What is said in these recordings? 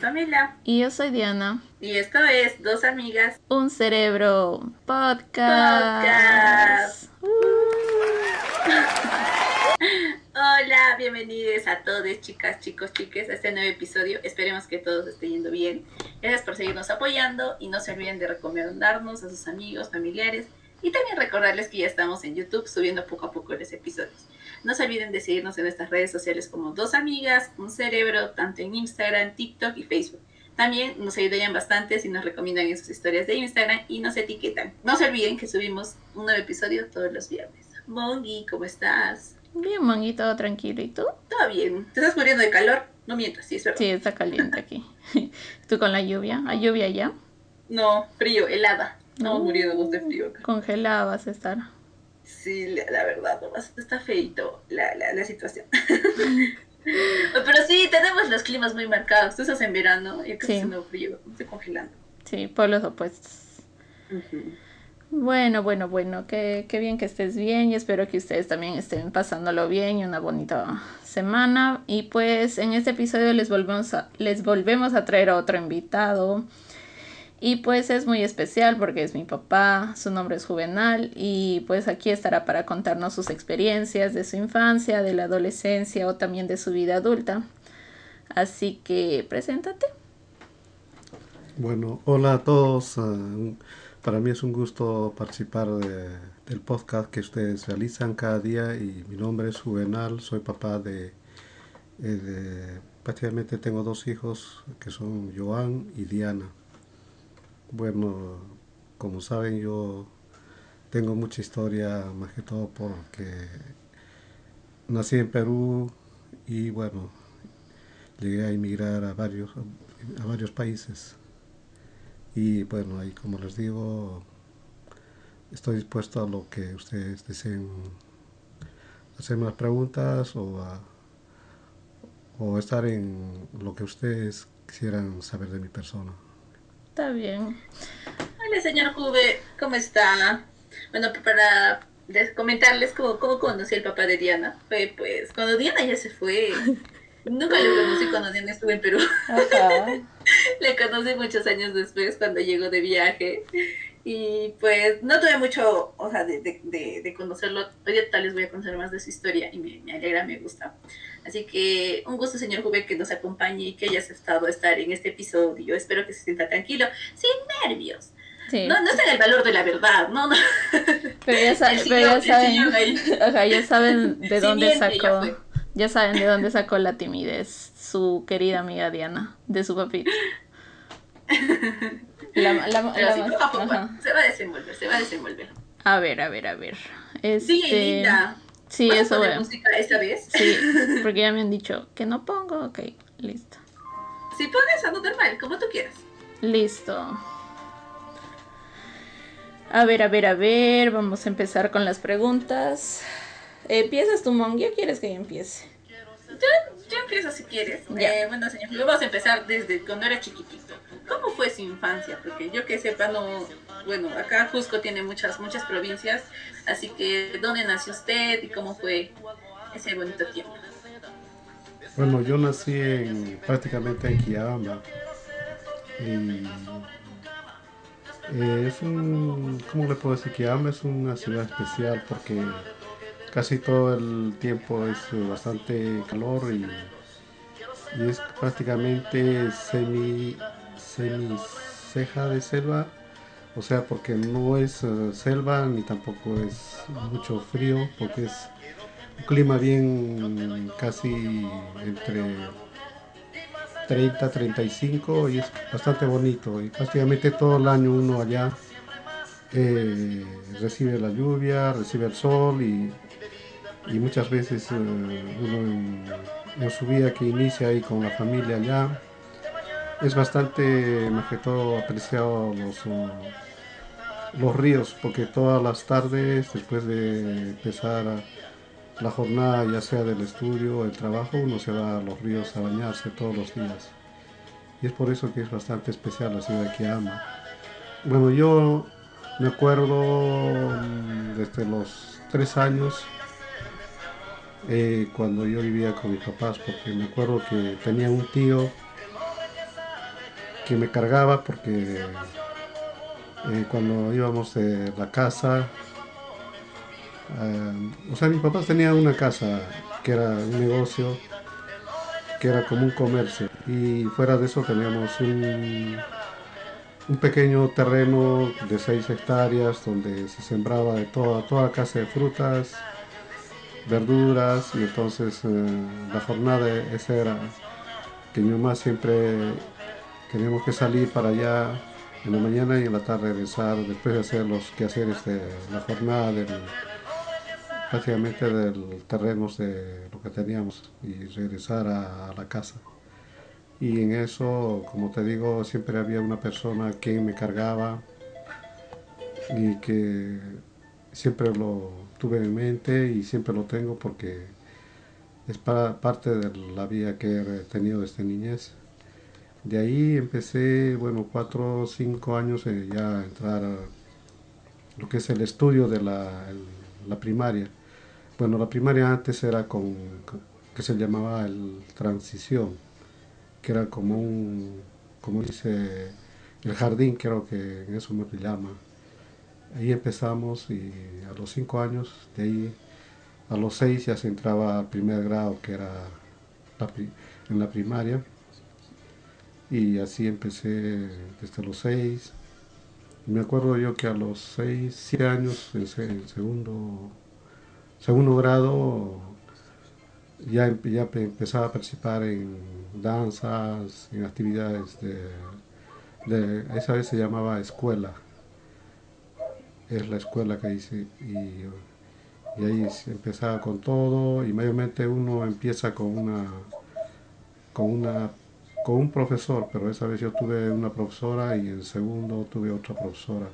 Pamela. Y yo soy Diana. Y esto es Dos Amigas. Un Cerebro Podcast. Uh. Hola, bienvenidos a todos, chicas, chicos, chiques, a este nuevo episodio. Esperemos que todos esté yendo bien. Gracias por seguirnos apoyando y no se olviden de recomendarnos a sus amigos, familiares y también recordarles que ya estamos en YouTube subiendo poco a poco los episodios. No se olviden de seguirnos en nuestras redes sociales como Dos Amigas, Un Cerebro, tanto en Instagram, TikTok y Facebook. También nos ayudarían bastante si nos recomiendan en sus historias de Instagram y nos etiquetan. No se olviden que subimos un nuevo episodio todos los viernes. Mongi, ¿cómo estás? Bien, Mongi, todo tranquilo. ¿Y tú? Todo bien. ¿Te estás muriendo de calor? No mientas, sí, es verdad. Sí, está caliente aquí. ¿Tú con la lluvia? ¿Hay lluvia ya? No, frío, helada. No, muriendo de frío. Congelada vas a estar. Sí, la, verdad, nomás está feito la, la, la situación. Pero sí, tenemos los climas muy marcados. Tú estás en verano y acá sí. haciendo frío, estoy congelando. Sí, por los opuestos. Bueno, bueno, bueno, qué, qué, bien que estés bien y espero que ustedes también estén pasándolo bien y una bonita semana. Y pues en este episodio les volvemos a, les volvemos a traer a otro invitado. Y pues es muy especial porque es mi papá, su nombre es Juvenal y pues aquí estará para contarnos sus experiencias de su infancia, de la adolescencia o también de su vida adulta. Así que preséntate. Bueno, hola a todos. para mí es un gusto participar de, del podcast que ustedes realizan cada día y mi nombre es Juvenal, soy papá de, de prácticamente tengo dos hijos que son Joan y Diana. Bueno, como saben, yo tengo mucha historia, más que todo porque nací en Perú y bueno, llegué a emigrar a varios, a varios países. Y bueno, ahí como les digo, estoy dispuesto a lo que ustedes deseen hacerme las preguntas o, a, o estar en lo que ustedes quisieran saber de mi persona. Está bien. Hola, señor Juve, ¿cómo está? Bueno, para comentarles cómo, cómo conocí al papá de Diana. Fue pues cuando Diana ya se fue. Nunca lo conocí cuando Diana estuvo en Perú. Le conocí muchos años después cuando llegó de viaje. Y pues no tuve mucho, o sea, de, de, de, conocerlo. Hoy tal les voy a conocer más de su historia y me, me, alegra, me gusta. Así que un gusto, señor Juve, que nos acompañe y que haya aceptado estar en este episodio. Espero que se sienta tranquilo, sin nervios. Sí. No, no está en el valor de la verdad, no, no. Pero ya, saben, pero ya saben, ya saben de dónde sacó, ya, ya saben de dónde sacó la timidez su querida amiga Diana, de su papito. La, la, la, poco a poco, se va a desenvolver, se va a desenvolver. A ver, a ver, a ver. Este... Sí, linda. Sí, ¿Vas eso a poner música esta vez? Sí, porque ya me han dicho que no pongo. Ok, listo. Si pones algo normal, como tú quieras. Listo. A ver, a ver, a ver. Vamos a empezar con las preguntas. ¿Empiezas tu Mongi o quieres que yo empiece? Yo, yo empiezo si quieres. Eh, bueno, señor, vamos a empezar desde cuando era chiquitito. ¿Cómo fue su infancia? Porque yo que sepa, no, bueno, acá Cusco tiene muchas, muchas provincias, así que ¿dónde nació usted y cómo fue ese bonito tiempo? Bueno, yo nací en, prácticamente en Quillabamba. Y eh, es un, ¿cómo le puedo decir? Quillabamba es una ciudad especial porque casi todo el tiempo es bastante calor y, y es prácticamente semi semi ceja de selva, o sea, porque no es uh, selva ni tampoco es mucho frío, porque es un clima bien casi entre 30, 35 y es bastante bonito y prácticamente todo el año uno allá eh, recibe la lluvia, recibe el sol y, y muchas veces uh, uno en su vida que inicia ahí con la familia allá es bastante, más que todo, apreciado los, uh, los ríos, porque todas las tardes, después de empezar la jornada, ya sea del estudio o el trabajo, uno se va a los ríos a bañarse todos los días. Y es por eso que es bastante especial la ciudad que ama. Bueno, yo me acuerdo mm, desde los tres años, eh, cuando yo vivía con mis papás, porque me acuerdo que tenía un tío que me cargaba porque eh, cuando íbamos de la casa, eh, o sea, mis papás tenían una casa que era un negocio, que era como un comercio, y fuera de eso teníamos un, un pequeño terreno de 6 hectáreas donde se sembraba de toda, toda clase de frutas, verduras, y entonces eh, la jornada esa era que mi mamá siempre teníamos que salir para allá en la mañana y en la tarde regresar después de hacer los quehaceres de la jornada prácticamente del terreno de lo que teníamos y regresar a, la casa. Y en eso como te digo siempre había una persona que me cargaba y que siempre lo tuve en mente y siempre lo tengo porque es para, parte de la vida que he tenido desde niñez de ahí empecé, bueno, cuatro o cinco años eh, ya a entrar a lo que es el estudio de la, primaria. Bueno, la primaria antes era con, que se llamaba el transición, que era como un, como dice, el jardín creo que en eso me llama. Ahí empezamos y a los cinco años, de ahí a los seis ya se entraba al primer grado, que era en la primaria y así empecé desde los seis. Me acuerdo yo que a los seis, siete años, en, segundo, segundo grado, ya, ya empezaba a participar en danzas, en actividades de, de, esa vez se llamaba escuela. Es la escuela que hice y, y ahí empezaba con todo y mayormente uno empieza con una, con una con un profesor, pero esa vez yo tuve una profesora y en segundo tuve otra profesora.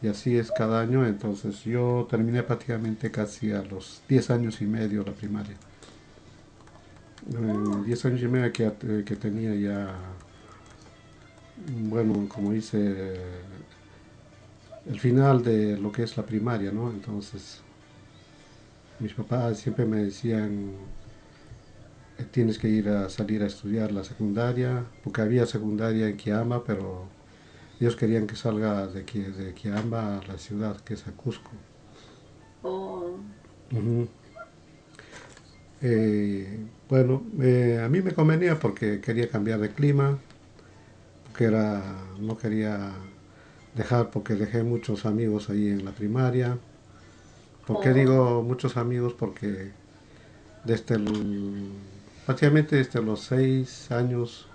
Y así es cada año, entonces yo terminé prácticamente casi a los 10 años y medio la primaria. 10 años y medio que, eh, que tenía ya, bueno, como dice, el final de lo que es la primaria, ¿no? Entonces, mis papás siempre me decían, tienes que ir a salir a estudiar la secundaria, porque había secundaria en Kiamba, pero ellos querían que salga de, de a la ciudad, que es a Cusco. Oh. Eh, bueno, a mí me convenía porque quería cambiar de clima, porque era, no quería dejar, porque dejé muchos amigos ahí en la primaria. ¿Por qué oh. digo muchos amigos? Porque desde el prácticamente desde los seis años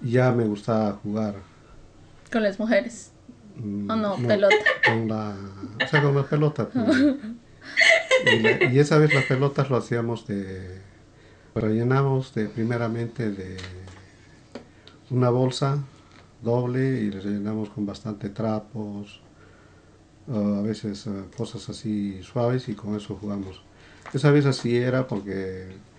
ya me gustaba jugar. ¿Con las mujeres? Mm, ¿O no, pelota? Con la, o sea, con las pelotas. Pues. y, esa vez las pelotas lo hacíamos de, rellenamos de primeramente de una bolsa doble y le rellenamos con bastante trapos, a veces eh, cosas así suaves y con eso jugamos. Esa vez así era porque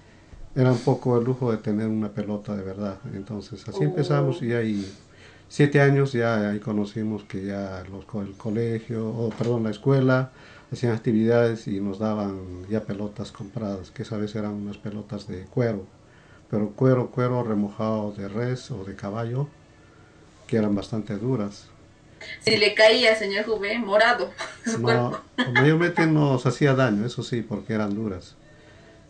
era un poco el lujo de tener una pelota de verdad. Entonces así empezamos y ahí siete años ya ahí conocimos que ya los, el colegio, o perdón, la escuela hacían actividades y nos daban ya pelotas compradas, que esa vez eran unas pelotas de cuero, pero cuero, cuero remojado de res o de caballo, que eran bastante duras. Si le caía, señor Juve, morado. No, mayormente nos hacía daño, eso sí, porque eran duras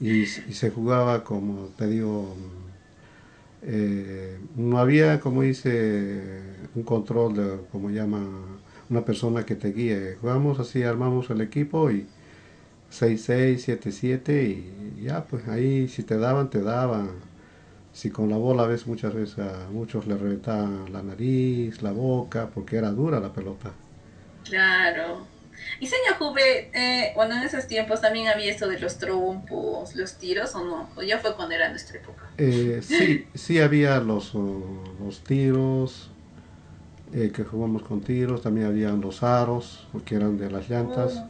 y, se jugaba como te digo, eh, no había, como dice, un control de, como llama, una persona que te guíe. Jugamos así, armamos el equipo y 6-6, 7-7 y ya, pues ahí si te daban, te daban. Si con la bola ves muchas veces a muchos le reventaban la nariz, la boca, porque era dura la pelota. Claro. Y señor Juve, eh, bueno, en esos tiempos también había esto de los trompos, los tiros, ¿o no? ¿O ya fue cuando era nuestra época? Eh, sí, sí había los, los tiros, eh, que jugamos con tiros, también habían los aros, que eran de las llantas, oh.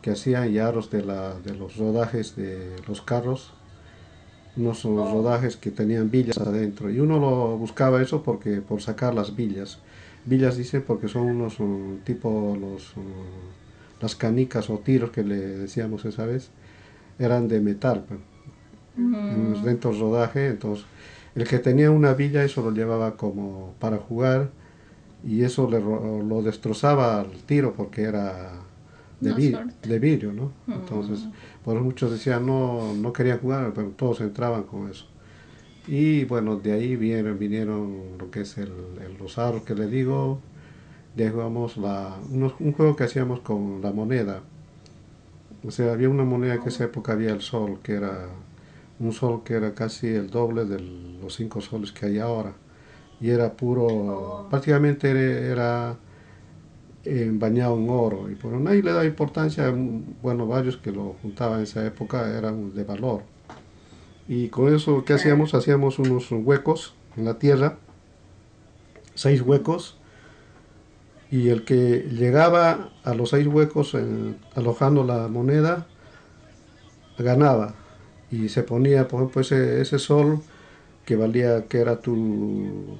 que hacían y aros de, la, de los rodajes de los carros, unos oh. rodajes que tenían villas adentro, y uno lo buscaba eso porque por sacar las villas Villas dice porque son unos tipo los las canicas o tiros que le decíamos esa vez eran de metal pues. dentro del rodaje entonces el que tenía una villa eso lo llevaba como para jugar y eso le, lo destrozaba al tiro porque era de, vidrio, ¿no? Mm. Entonces, por eso muchos decían no, no querían jugar, pero todos entraban con eso. Y bueno, de ahí vinieron, vinieron lo que es el, el rosado que le digo, de la, un juego que hacíamos con la moneda. O sea, había una moneda que en esa época había el sol, que era un sol que era casi el doble de los cinco soles que hay ahora. Y era puro, prácticamente era, eh, bañado en oro. Y por nadie le da importancia, bueno, varios que lo juntaban en esa época eran de valor. Y con eso, ¿qué hacíamos? Hacíamos unos huecos en la tierra, seis huecos, y el que llegaba a los seis huecos alojando la moneda, ganaba y se ponía, por ejemplo, ese, ese sol que valía, que era tu,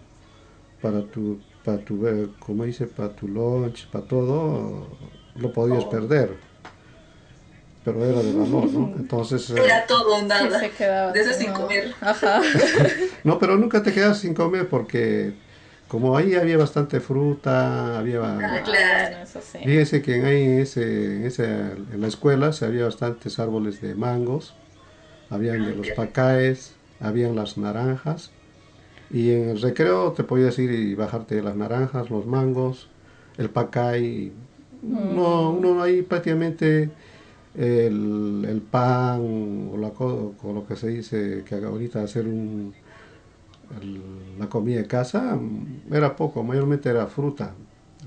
para tu, para tu, eh, como dice, para tu lunch, para todo, lo podías oh. perder. Pero era de valor, ¿no? Entonces... Eh, era todo, nada. se quedaba de eso sin comer. Ajá. no, pero nunca te quedas sin comer porque como ahí había bastante fruta, había... Ah, claro, eso sí. Fíjese que ahí en, ese, en, ese, en la escuela se había bastantes árboles de mangos habían de los pacaes, habían las naranjas, y en el recreo te podías ir y bajarte las naranjas, los mangos, el pacay, no, mm. no ahí prácticamente el, pan o, la, o lo que se dice que ahorita hacer un, la comida de casa era poco, mayormente era fruta,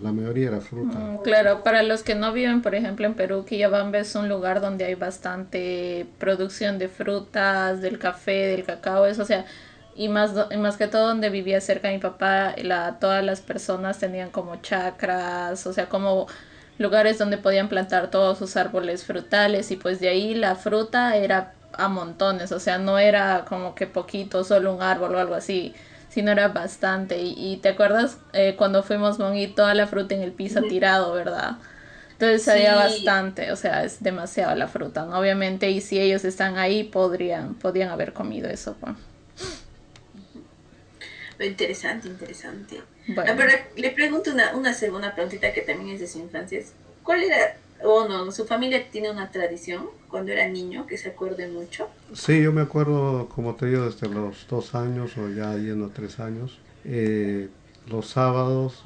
la mayoría era fruta. Mm, claro, para los que no viven, por ejemplo, en Perú, Quillabamba es un lugar donde hay bastante producción de frutas, del café, del cacao, eso, o sea, y más, más que todo donde vivía cerca de mi papá, la, todas las personas tenían como chacras, o sea, como lugares donde podían plantar todos sus árboles frutales y pues de ahí la fruta era a montones, o sea, no era como que poquito, solo un árbol o algo así no era bastante. Y, te acuerdas eh, cuando fuimos, Mon, toda la fruta en el piso tirado, ¿verdad? Entonces había bastante, o sea, es demasiado la fruta, ¿no? Obviamente, y si ellos están ahí, podrían, podrían haber comido eso, pues. Interesante, interesante. Bueno. Ah, le pregunto una, una segunda preguntita que también es de su infancia. ¿Cuál era o no, su familia tiene una tradición cuando era niño que se acuerde mucho. Sí, yo me acuerdo, como te digo, desde los dos años o ya yendo tres años, eh, los sábados,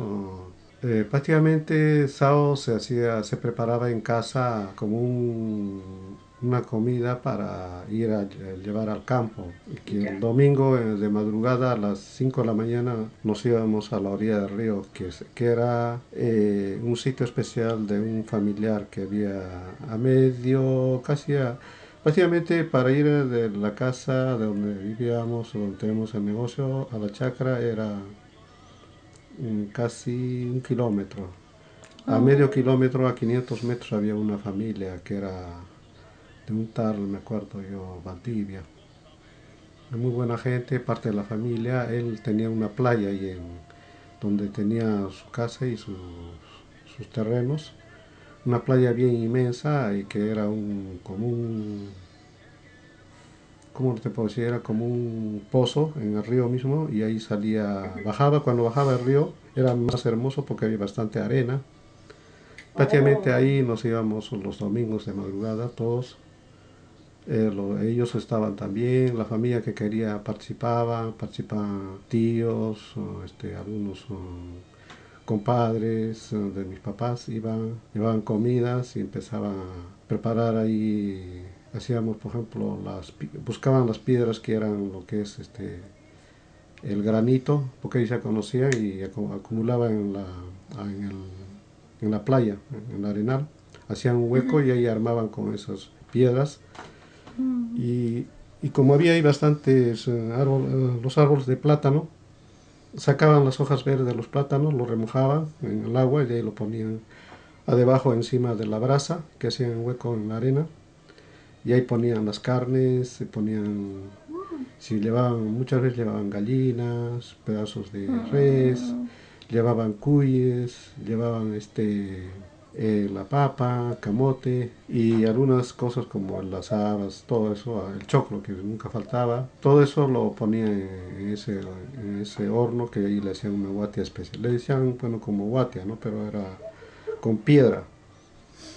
eh, prácticamente sábado se hacía, se preparaba en casa como un una comida para ir a llevar al campo. Que el domingo eh, de madrugada a las 5 de la mañana nos íbamos a la orilla del río, que, que era eh, un sitio especial de un familiar que había a medio, casi a, Básicamente para ir de la casa de donde vivíamos, donde tenemos el negocio, a la chacra era casi un kilómetro. A ah. medio kilómetro, a 500 metros, había una familia que era un tal, me acuerdo yo, Valdivia. Muy buena gente, parte de la familia. Él tenía una playa ahí en, donde tenía su casa y sus, sus terrenos. Una playa bien inmensa y que era un, como un, ¿cómo te puedo decir? Era como un pozo en el río mismo y ahí salía, bajaba, cuando bajaba el río era más hermoso porque había bastante arena. Prácticamente oh. ahí nos íbamos los domingos de madrugada todos eh, ellos estaban también, la familia que quería participaba, participaban tíos, este, algunos compadres de mis papás, iban, llevaban comidas y empezaban a preparar ahí, hacíamos por ejemplo, las, buscaban las piedras que eran lo que es este, el granito, porque ahí se conocían y acumulaban en la, en, el, en la playa, en el arenal, hacían un hueco y ahí armaban con esas piedras y, como había ahí bastantes eh, eh, los árboles de plátano, sacaban las hojas verdes de los plátanos, lo remojaban en el agua y ahí lo ponían a debajo encima de la brasa, que hacían hueco en la arena, y ahí ponían las carnes, se ponían, si llevaban, muchas veces llevaban gallinas, pedazos de res, llevaban cuyes, llevaban este eh, la papa, camote y algunas cosas como las habas, todo eso, el choclo que nunca faltaba. Todo eso lo ponía en ese, en ese horno que ahí le hacían una guatia especial. Le decían, bueno, como guatia, ¿no? Pero era con piedra.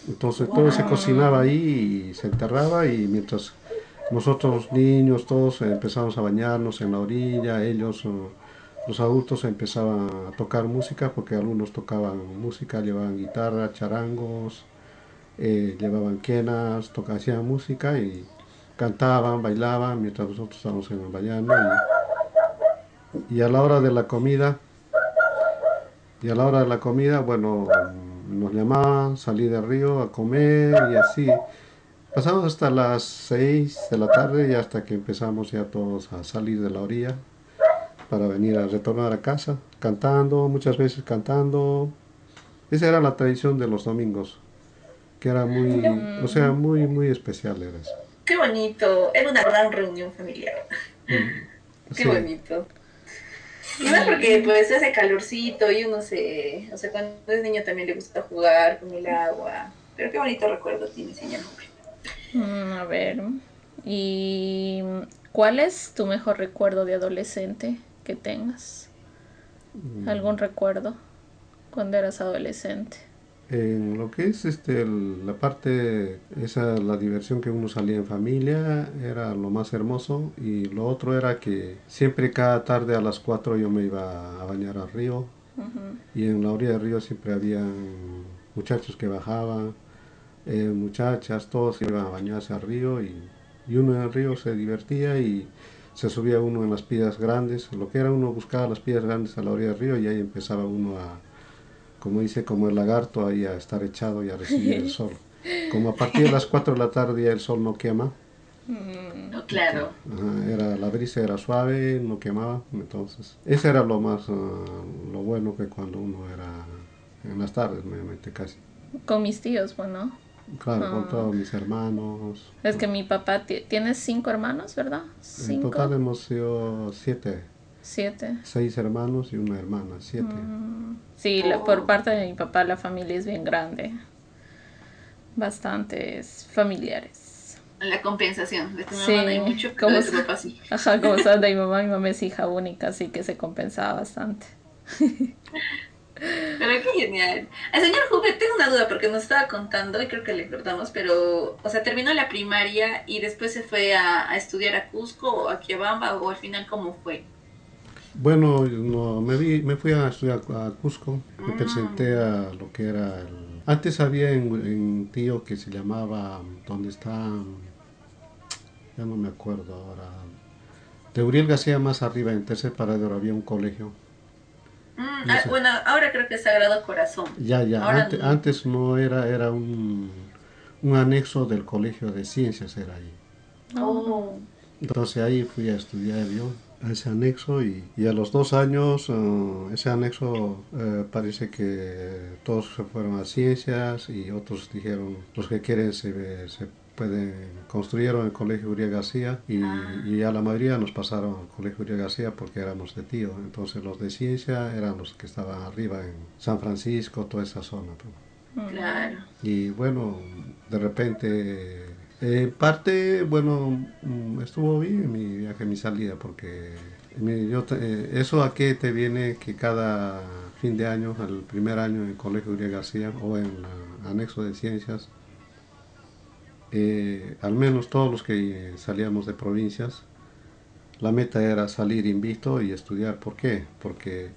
Entonces todo se cocinaba ahí y se enterraba y mientras nosotros niños todos empezamos a bañarnos en la orilla, ellos los adultos empezaban a tocar música porque algunos tocaban música, llevaban guitarra, charangos, eh, llevaban quenas, tocaban, hacían música y cantaban, bailaban mientras nosotros estábamos en el bañando. Y, y, a la hora de la comida, y a la hora de la comida, bueno, nos llamaban, salí del río a comer y así. Pasamos hasta las 6 de la tarde y hasta que empezamos ya todos a salir de la orilla para venir a retornar a casa, cantando, muchas veces cantando. Esa era la tradición de los domingos, que era muy, o sea, muy, muy especial era eso. Qué bonito, era una gran reunión familiar. Mm, Qué bonito. Y más porque pues hace calorcito y uno se, o sea, cuando es niño también le gusta jugar con el agua. Pero qué bonito recuerdo tiene, señor. Mm, a ver, ¿y cuál es tu mejor recuerdo de adolescente? Que tengas. Mm. ¿Algún recuerdo cuando eras adolescente? En lo que es este, la parte, esa, la diversión que uno salía en familia, era lo más hermoso. Y lo otro era que siempre cada tarde a las 4 yo me iba a bañar al río. Y en la orilla del río siempre había muchachos que bajaban, eh, muchachas, todos iban a bañarse al río. Y, y uno en el río se divertía y se subía uno en las piedras grandes, lo que era uno buscaba las piedras grandes a la orilla del río y ahí empezaba uno a, como dice, como el lagarto, ahí a estar echado y a recibir el sol. Como a partir de las 4 de la tarde ya el sol no quema. Mm, claro. era, la brisa era suave, no quemaba, entonces ese era lo más, ah, lo bueno que cuando uno era en las tardes, obviamente casi. Con mis tíos, bueno. Claro, con ah. todos mis hermanos. Es que mi papá tiene cinco hermanos, ¿verdad? En total hemos sido siete. Siete. Seis hermanos y una hermana, siete. Mm. Sí, por parte de mi papá la familia es bien grande. Bastantes familiares. La compensación de tu mamá no hay mucho, como de tu papá sí. Ajá, como son de mi mamá, mi mamá es hija única, así que se compensaba bastante. Pero qué genial. El señor Juve, tengo una duda porque nos estaba contando y creo que le cortamos, pero, o sea, terminó la primaria y después se fue a, estudiar a Cusco o a Quiabamba o al final, ¿cómo fue? Bueno, no, me, vi, me fui a estudiar a Cusco, me mm. presenté a lo que era el... Antes había un tío que se llamaba, ¿dónde está? Ya no me acuerdo ahora. De Uriel García más arriba, en tercer paradero, había un colegio Mm, ah, bueno, ahora creo que es Sagrado Corazón. Ya, ya. Antes, no. era, era un, un, anexo del Colegio de Ciencias, era ahí. Oh. Entonces ahí fui a estudiar yo a ese anexo y, y a los dos años eh, ese anexo eh, parece que todos se fueron a ciencias y otros dijeron los que quieren se, se pueden, construyeron el colegio Uriel García y, y, a la mayoría nos pasaron al colegio Uriel García porque éramos de tío. Entonces los de ciencia eran los que estaban arriba en San Francisco, toda esa zona. Claro. Y bueno, de repente, en parte, bueno, mm, estuvo bien mi viaje, mi salida, porque yo eh, eso a qué te viene que cada fin de año, al primer año en el colegio Uriel García o en el anexo de ciencias, eh, al menos todos los que salíamos de provincias, la meta era salir invicto y estudiar. ¿Por qué? Porque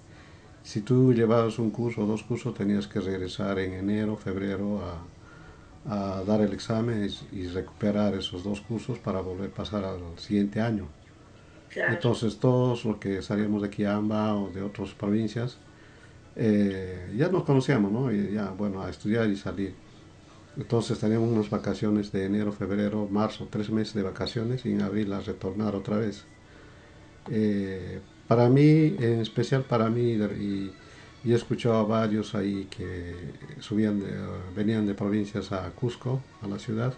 si tú llevabas un curso o dos cursos tenías que regresar en enero, febrero a, dar el examen y, recuperar esos dos cursos para volver a pasar al siguiente año. Entonces todos los que salíamos de Quiamba o de otras provincias, eh, ya nos conocíamos, ¿no? Y ya, bueno, a estudiar y salir. Entonces teníamos unas vacaciones de enero, febrero, marzo, tres meses de vacaciones y en abril a retornar otra vez. Eh, para mí, en especial para mí, y, y, he escuchado a varios ahí que subían venían de provincias a Cusco, a la ciudad,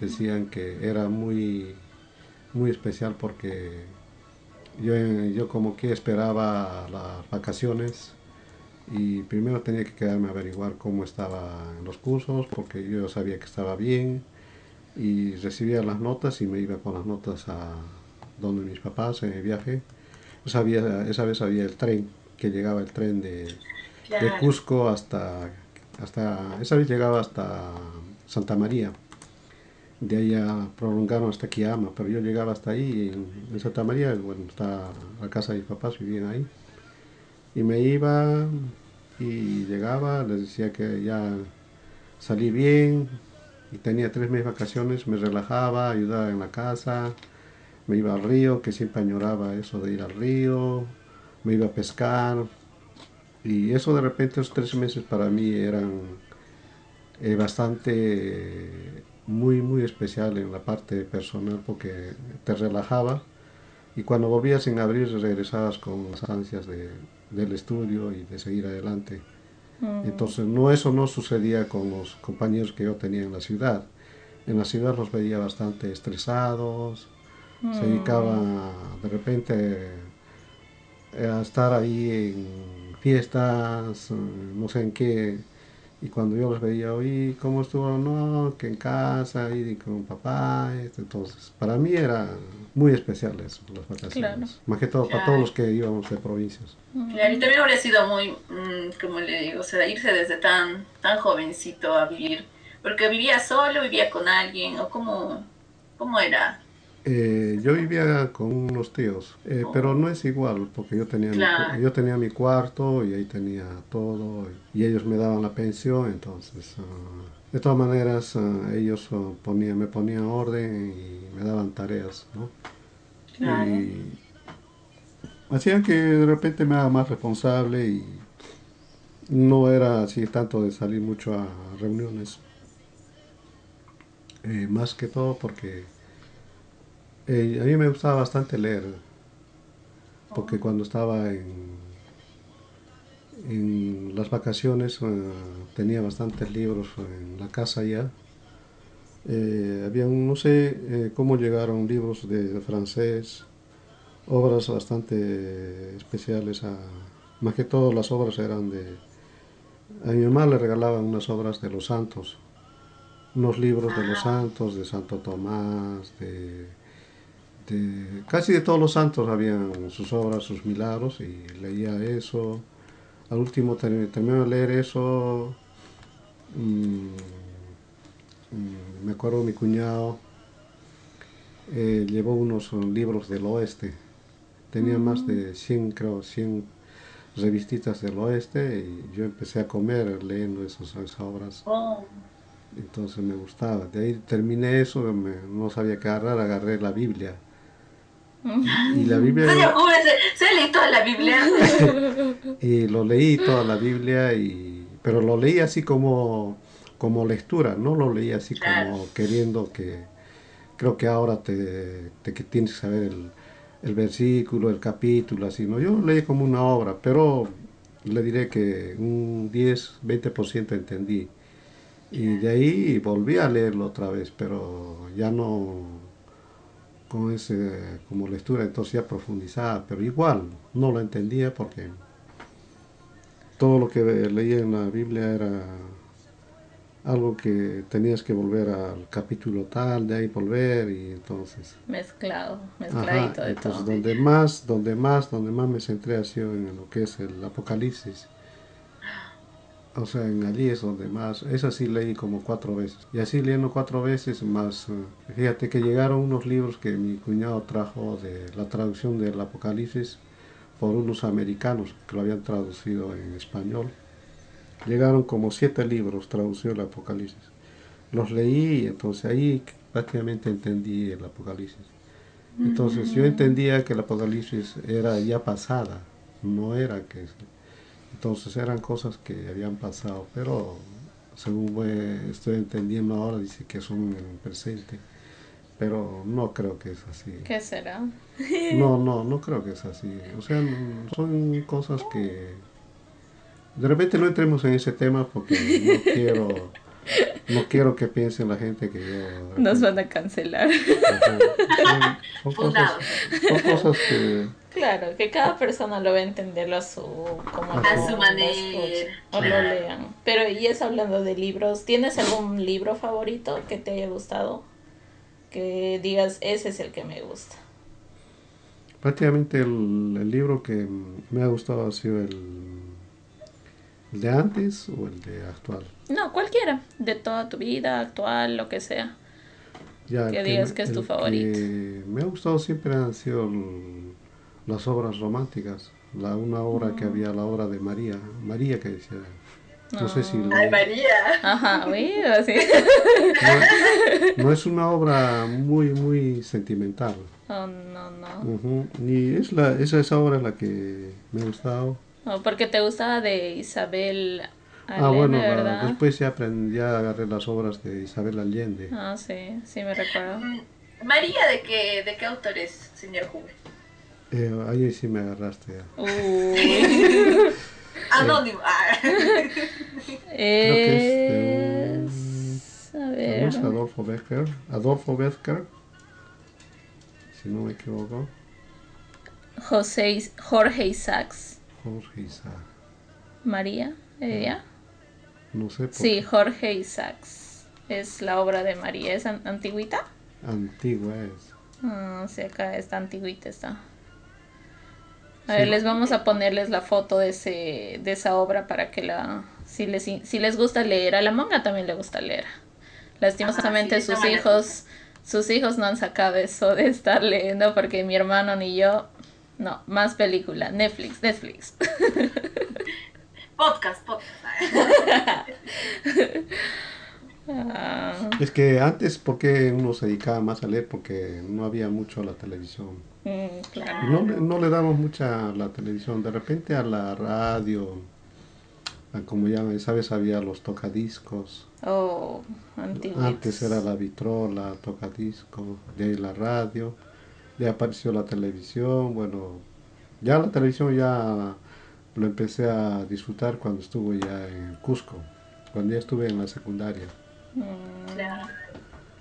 decían que era muy, muy especial porque yo, yo como que esperaba las vacaciones y primero tenía que quedarme a averiguar cómo estaba en los cursos porque yo sabía que estaba bien y recibía las notas y me iba con las notas a donde mis papás en el viaje. Esa, esa vez había el tren, que llegaba el tren de, de Cusco hasta, hasta, esa vez llegaba hasta Santa María. De ahí ya prolongaron hasta Kiama, pero yo llegaba hasta ahí, en, en Santa María, bueno, está la casa de mis papás, vivían ahí. Y me iba y llegaba, les decía que ya salí bien y tenía tres meses vacaciones, me relajaba, ayudaba en la casa, me iba al río, que siempre añoraba eso de ir al río, me iba a pescar. Y eso de repente esos tres meses para mí eran eh, bastante muy muy especial en la parte personal porque te relajaba. Y cuando volvías en abril regresabas con las ansias de, del estudio y de seguir adelante. Mm. Entonces, no eso no sucedía con los compañeros que yo tenía en la ciudad. En la ciudad los veía bastante estresados, se dedicaban de repente a estar ahí en fiestas, no sé en qué, y cuando yo los veía, oye, ¿cómo estuvo? No, que en casa, y con papá. Entonces, para mí era muy especial eso, las vacaciones. Más que todo para todos los que íbamos de provincias. Claro, y también habría sido muy, mm, como le digo, o sea, irse desde tan, tan jovencito a vivir. Porque vivía solo, vivía con alguien, o cómo, cómo era eh, yo vivía con unos tíos, eh, oh. pero no es igual porque yo tenía, mi, yo tenía mi cuarto y ahí tenía todo y, ellos me daban la pensión, entonces ah, de todas maneras ah, ellos ah, me ponían orden y me daban tareas, ¿no? Y hacían que de repente me haga más responsable y no era así tanto de salir mucho a reuniones, eh, más que todo porque eh, a mí me gustaba bastante leer, porque cuando estaba en, en las vacaciones eh, tenía bastantes libros en la casa ya. Eh, había, no sé cómo llegaron libros de, francés, obras bastante especiales, a, más que todo las obras eran de... A mi mamá le regalaban unas obras de los santos, unos libros de los santos, de Santo Tomás, de casi de todos los santos habían sus obras, sus milagros, y leía eso. Al último terminé de leer eso. Mm, mm, me acuerdo mi cuñado eh, llevó unos libros del oeste. Tenía más de 100, creo, 100 revistitas del oeste y yo empecé a comer leyendo esas, obras. Oh. Entonces me gustaba. De ahí terminé eso, no sabía qué agarrar, agarré la Biblia y la Biblia... Se, leí toda la Biblia. y lo leí toda la Biblia, y, pero lo leí así como, como lectura, no lo leí así como queriendo que... Creo que ahora te, te que tienes que saber el, el versículo, el capítulo, así, ¿no? Yo leí como una obra, pero le diré que un 10, 20% entendí. Y de ahí volví a leerlo otra vez, pero ya no, con ese como lectura entonces ya profundizada, pero igual no lo entendía porque todo lo que leía en la Biblia era algo que tenías que volver al capítulo tal, de ahí volver y entonces mezclado, mezcladito de entonces, todo. Donde más, donde más, donde más me centré ha sido en lo que es el Apocalipsis o sea, en allí es donde más, esa sí leí como cuatro veces. Y así leyendo cuatro veces más, eh, fíjate que llegaron unos libros que mi cuñado trajo de la traducción del Apocalipsis por unos americanos que lo habían traducido en español. Llegaron como siete libros traducidos del Apocalipsis. Los leí y entonces ahí prácticamente entendí el Apocalipsis. Entonces yo entendía que el Apocalipsis era ya pasada, no era que entonces eran cosas que habían pasado, pero según estoy entendiendo ahora, dice que son en el presente. Pero no creo que es así. ¿Qué será? No, no, no creo que es así. O sea, son cosas que... De repente no entremos en ese tema porque no quiero... No quiero que piensen la gente que yo... Nos van a cancelar. Son, cosas, son cosas que Claro, que cada persona lo va a entender a su, como A lo- su manera. escuche o lo lean. Pero y es hablando de libros, ¿tienes algún libro favorito que te haya gustado? Que digas, ese es el que me gusta. Prácticamente el, el libro que me ha gustado ha sido el, el de antes o el de actual. No, cualquiera, de toda tu vida, actual, lo que sea. Ya, Que digas me- que es tu favorito. que me ha gustado siempre han sido el- las obras románticas. La, una obra Mm. que había, la obra de María. María que decía. No sé si... Ay, María. Ajá, oí, así. no, no es una obra muy, muy sentimental. Oh, no, no. Y es la, esa, esa obra la que me ha gustado. No, porque te gustaba de Isabel Allende, ah, bueno, la- ¿verdad? después ya aprendí, ya agarré las obras de Isabel Allende. Ah, sí, sí me recuerdo. Mm, María, ¿de qué, de qué autor es, señor Juve? Eh, ahí sí me agarraste. ya. Anónimo. Ah. que es de es... A ¿No ver. es Adolfo Becker? Adolfo Becker, si no me equivoco. José, Jorge Isaacs. Jorge Isaac. María, ¿ella? No sé por Sí, Jorge Isaacs. Es la obra de María. ¿Es an- antigüita? antigua es. Ah, sí, acá está antigüita está. A ver, les vamos a ponerles la foto de ese de esa obra para que la si les si les gusta leer, a la monga también le gusta leer. Lastimosamente sí, sus manera. hijos sus hijos no han sacado eso de estar leyendo porque mi hermano ni yo no, más película, Netflix, Netflix. Podcast, podcast. Ah. Es que antes, ¿por qué uno se dedicaba más a leer? Porque no había mucho la televisión. Mm, claro. No, le- no le damos mucha a la televisión. De repente a la radio, a como ya sabes, había los tocadiscos. Oh. Antes era la vitrola, tocadisco, de ahí la radio, ahí apareció la televisión, bueno, ya la televisión ya lo empecé a disfrutar cuando estuve ya en Cusco, cuando ya estuve en la secundaria. Mm, Claro.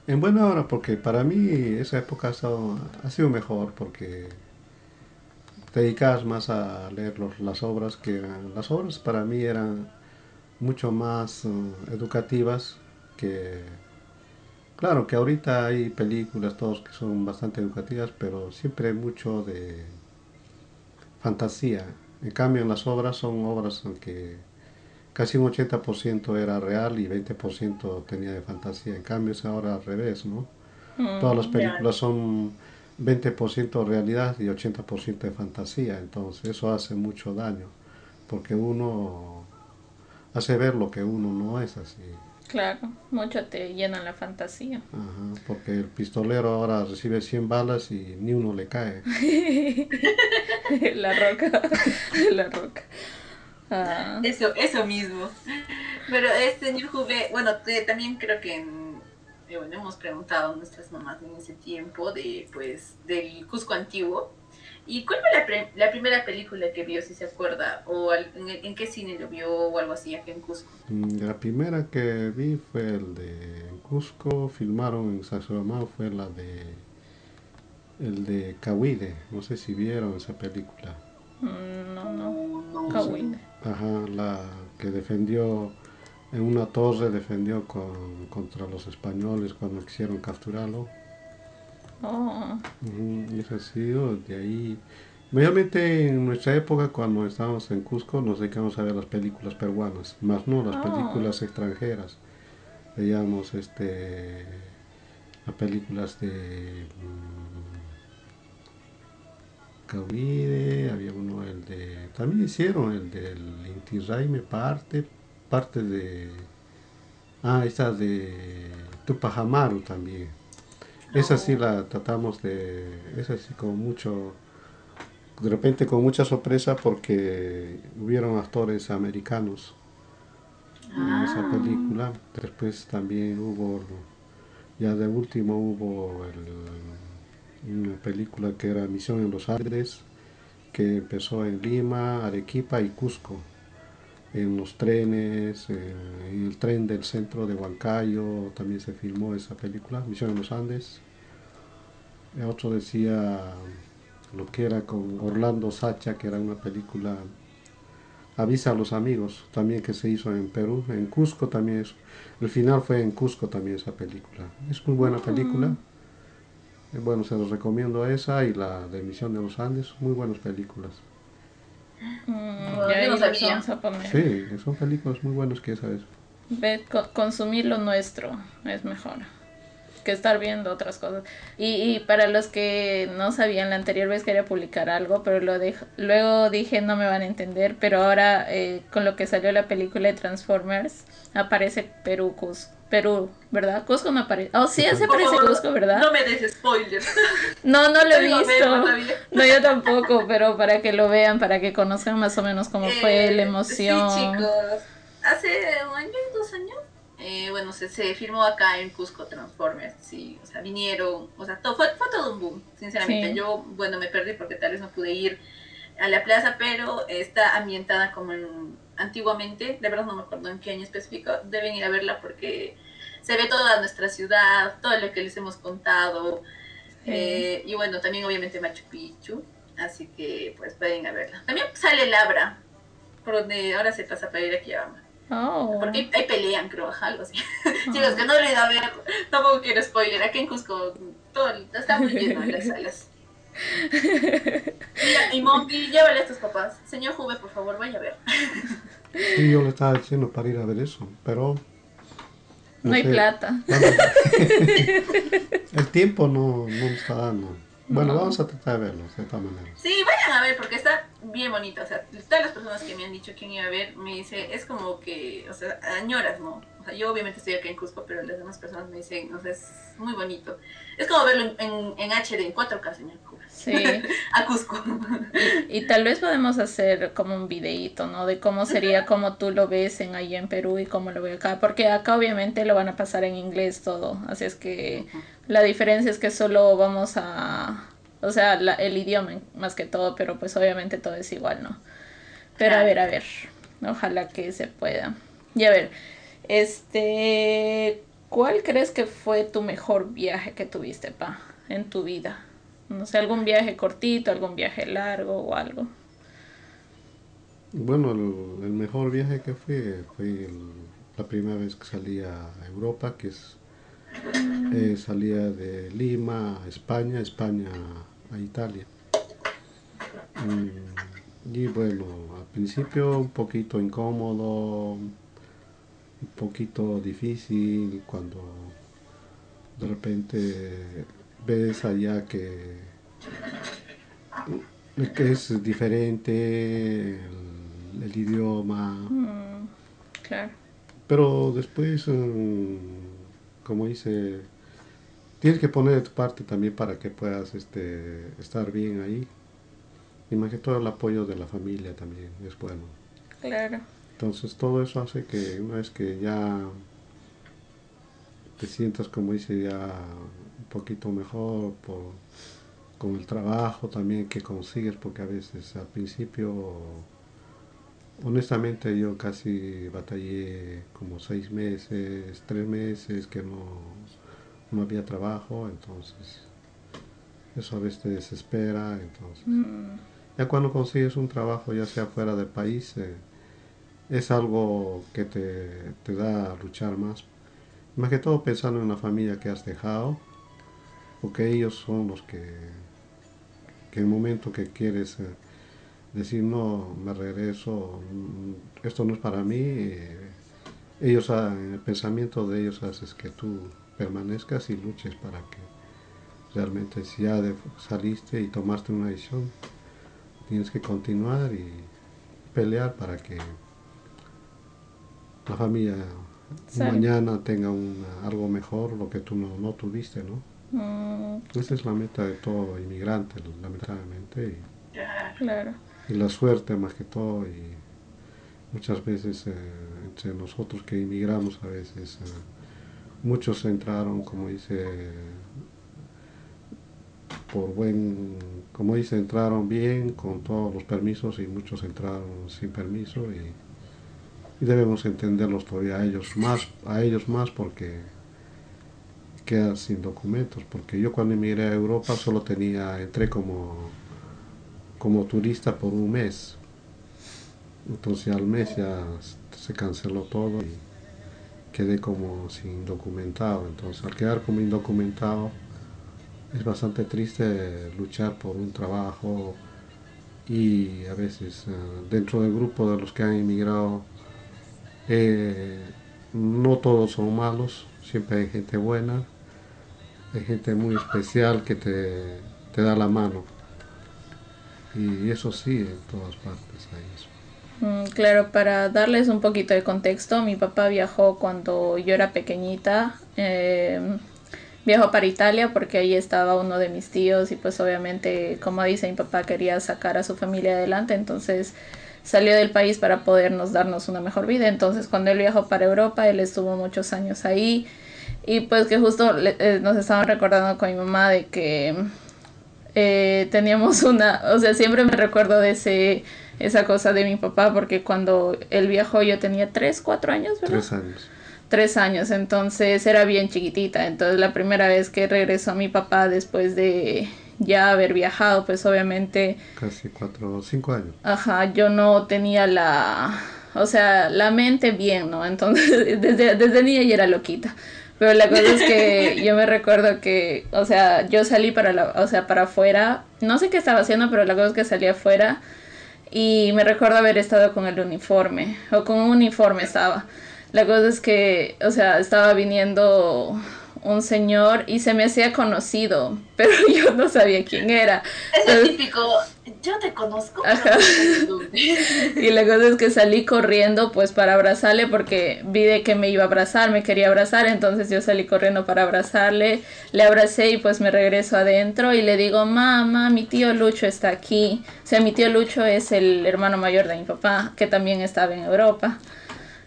En buena hora, porque para mí esa época ha, ha sido mejor, porque te dedicabas más a leer las obras, que las obras para mí eran mucho más eh, educativas que... Claro que ahorita hay películas, todos que son bastante educativas, pero siempre hay mucho de fantasía. En cambio, en las obras son obras que casi un 80% era real y 20% tenía de fantasía. En cambio, es ahora al revés, ¿no? mm, Todas las películas son 20% realidad y 80% de fantasía, entonces eso hace mucho daño, porque uno hace ver lo que uno no es así. Claro, mucho te llenan la fantasía. Ajá, porque el pistolero ahora recibe 100 balas y ni uno le cae. la roca, la roca. Ah, Eso, eso mismo. Pero este señor Juve, bueno, te- también creo que en- eh, bueno, hemos preguntado a nuestras mamás en ese tiempo de pues del Cusco antiguo. ¿Y cuál fue la, pre- la primera película que vio, si se acuerda? ¿O al- en, en qué cine lo vio o algo así aquí en Cusco? Mm, La primera que vi fue el de Cusco, filmaron en Sacsayhuamán, fue la de el de Cahuide, no sé si vieron esa película. Mm, no, no. no. Cahuide. Ajá, la que defendió en una torre, defendió con, contra los españoles cuando quisieron capturarlo. Oh, y eso ha sido de ahí. Mayormente en nuestra época, cuando estábamos en Cusco, nos dedicamos a ver las películas peruanas, más no las Ah. películas extranjeras. Veíamos este, las películas de Cahuide, había uno, el de. También hicieron el del Inti Raymi, parte, parte de. Ah, esta de Tupac Amaru también. Esa sí la tratamos de, esa sí con mucho, de repente con mucha sorpresa porque hubieron actores americanos en esa Ah. película. Después también hubo, ya de último hubo el- una película que era Misión en los Andes, que empezó en Lima, Arequipa y Cusco. En los trenes, eh, en el tren del centro de Huancayo también se filmó esa película, Misión en los Andes. El otro decía lo que era con Orlando Sacha, que era una película Avisa a los amigos, también que se hizo en Perú, en Cusco también es, el final fue en Cusco también esa película. Es muy buena película. Eh, bueno, se los recomiendo esa y la de Misión de los Andes, muy buenas películas. Mm, ya no sabía. Sí, son películas muy buenas que esa vez. Ve, consumir lo nuestro es mejor que estar viendo otras cosas. Y, y para los que no sabían, la anterior vez quería publicar algo, pero lo luego dije no me van a entender, pero ahora eh, con lo que salió la película de Transformers, aparece Perú, Perú, ¿verdad? Cusco no aparece. Oh, sí, se aparece Cusco, ¿verdad? No me des spoilers. No, no lo he visto. No, yo tampoco, pero para que lo vean, para que conozcan más o menos cómo fue la eh, emoción. Sí, chicos. Hace un año, dos años, eh, bueno, se, se, firmó acá en Cusco Transformers, sí, o sea, vinieron, o sea, todo, fue, fue todo un boom, sinceramente. Yo, bueno, me perdí porque tal vez no pude ir a la plaza, pero está ambientada como en, antiguamente, de verdad no me acuerdo en qué año específico, deben ir a verla porque se ve toda nuestra ciudad, todo lo que les hemos contado, eh, y bueno, también obviamente Machu Picchu, así que pues pueden ir a verla. También sale Labra, por donde ahora se pasa para ir aquí a Oh. Porque ahí pelean, creo, algo así. Chicos, que no le da a ver, tampoco quiero spoiler. Aquí en Cusco todo está muy lleno en las salas. Y, y Monkey, llévale a tus papás. Señor Juve, por favor, vaya a ver. Sí, yo le estaba diciendo para ir a ver eso, pero... No, hay plata. el tiempo no, no está dando. Bueno, vamos a tratar de verlos de todas maneras. Sí, vayan a ver porque está bien bonito. O sea, todas las personas que me han dicho quién iba a ver, me dice, es como que, o sea, añoras, ¿no? Sea, yo obviamente estoy aquí en Cusco, pero las demás personas me dicen, o sea, es muy bonito. Es como verlo en, en, HD, en 4K, señor. Sí. a Cusco. Y, tal vez podemos hacer como un videíto, ¿no? De cómo sería como tú lo ves en ahí en Perú y cómo lo veo acá. Porque acá obviamente lo van a pasar en inglés todo. Así es que... La diferencia es que solo vamos a, o sea, el idioma más que todo, pero pues obviamente todo es igual, ¿no? Pero a ver, a ver, ojalá que se pueda. Y a ver, este, ¿cuál crees que fue tu mejor viaje que tuviste, pa, en tu vida? No sé, algún viaje cortito, algún viaje largo o algo. Bueno, el, mejor viaje que fue fue la primera vez que salí a Europa, que es eh, salía de Lima a España, España a Italia. Mm, y bueno, al principio un poquito incómodo, un poquito difícil cuando de repente ves allá que, que es diferente el, idioma. Mm, Pero después... Mm, como dice, tienes que poner de tu parte también para que puedas este, estar bien ahí. Y más que todo el apoyo de la familia también es bueno. Claro. Entonces todo eso hace que una vez que ya te sientas, como dice, ya un poquito mejor por, con el trabajo también que consigues, porque a veces al principio Honestamente yo casi batallé como seis meses, tres meses que no, no había trabajo, entonces eso a veces te desespera, entonces mm. ya cuando consigues un trabajo ya sea fuera del país eh, es algo que te, te, da a luchar más, más que todo pensando en la familia que has dejado, porque ellos son los que, que el momento que quieres eh, decir, no, me regreso, mm, esto no es para mí. Eh, ellos, ah, el pensamiento de ellos hace que tú permanezcas y luches para que realmente si ya saliste y tomaste una decisión, tienes que continuar y pelear para que la familia mañana tenga algo mejor, lo que tú no, tuviste, ¿no? Mm. Esa es la meta de todo inmigrante, lamentablemente. Claro y la suerte más que todo y muchas veces eh, entre nosotros que inmigramos a veces eh, muchos entraron como dice por buen como dice entraron bien con todos los permisos y muchos entraron sin permiso y, debemos entenderlos todavía a ellos más a ellos más porque quedan sin documentos porque yo cuando emigré a Europa solo tenía entré como como turista por un mes. Entonces al mes ya se canceló todo y quedé como sin documentado. Entonces al quedar como indocumentado es bastante triste luchar por un trabajo y a veces eh, dentro del grupo de los que han emigrado eh, no todos son malos, siempre hay gente buena, hay gente muy especial que te, da la mano. Y eso sí, en todas partes hay eso. Mm, claro, para darles un poquito de contexto, mi papá viajó cuando yo era pequeñita. Eh, viajó para Italia porque ahí estaba uno de mis tíos y pues obviamente, como dice mi papá, quería sacar a su familia adelante, entonces salió del país para podernos darnos una mejor vida. Entonces cuando él viajó para Europa, él estuvo muchos años ahí y pues que justo eh, nos estaban recordando con mi mamá de que eh, teníamos una, o sea, siempre me recuerdo de ese esa cosa de mi papá porque cuando él viajó yo tenía 3, 4 años, ¿verdad? Tres años. Tres años, entonces era bien chiquitita, entonces la primera vez que regresó mi papá después de ya haber viajado, pues obviamente... Casi cuatro o cinco años. Ajá, yo no tenía la, o sea, la mente bien, ¿no? Entonces desde, desde niña ya era loquita. Pero la cosa es que yo me recuerdo que, o sea, yo salí para la, o sea, para afuera, no sé qué estaba haciendo, pero la cosa es que salí afuera y me recuerdo haber estado con el uniforme, o con un uniforme estaba. La cosa es que, o sea, estaba viniendo un señor y se me hacía conocido, pero yo no sabía quién era. Es el típico, yo te conozco. y la cosa es que salí corriendo pues para abrazarle porque vi de que me iba a abrazar, me quería abrazar, entonces yo salí corriendo para abrazarle, le abracé y pues me regreso adentro y le digo, mamá, mi tío Lucho está aquí. O sea, mi tío Lucho es el hermano mayor de mi papá, que también estaba en Europa.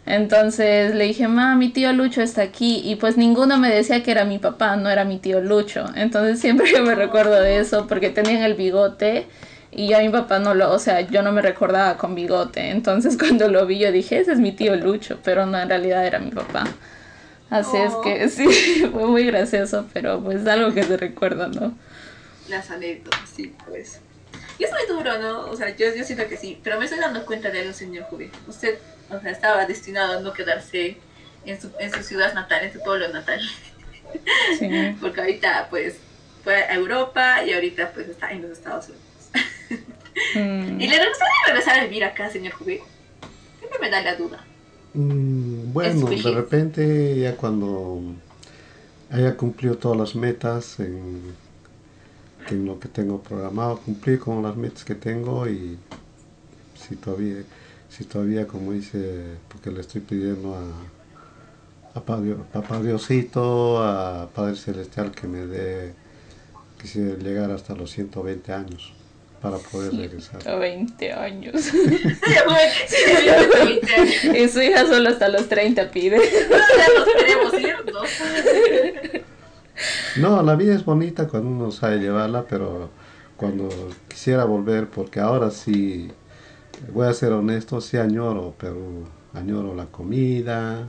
Entonces le dije, ma, mi tío Lucho está aquí. Y pues ninguno me decía que era mi papá, no era mi tío Lucho. Entonces siempre yo me recuerdo de eso porque tenían el bigote y a mi papá no lo, o sea, yo no me recordaba con bigote. Entonces cuando lo vi yo dije, ese es mi tío Lucho, pero no, en realidad era mi papá. Así es que oh. sí, fue muy gracioso, pero pues algo que se recuerda, ¿no? Las anécdotas, sí, pues. Y es muy duro, ¿no? O sea, yo, yo siento que sí, pero me estoy dando cuenta de algo, señor Jubi. Usted o sea, estaba destinado a no quedarse en su, en su ciudad natal, en su pueblo natal. Sí. Porque ahorita, pues, fue a Europa y ahorita, pues, está en los Estados Unidos. Mm. ¿Y le gustaría regresar a vivir acá, señor Jubi? Siempre me da la duda. Mm, bueno, de repente, ya cuando haya cumplido todas las metas en, en lo que tengo programado, cumplir con las metas que tengo y si todavía si todavía, como dice, porque le estoy pidiendo a, a Papá Diosito, a Padre Celestial que me dé, quisiera llegar hasta los 120 años para poder regresar. 120 años. y su hija solo hasta los 30 pide. No, la vida es bonita cuando uno sabe llevarla, pero cuando quisiera volver, porque ahora sí voy a ser honesto, sí añoro, pero añoro la comida.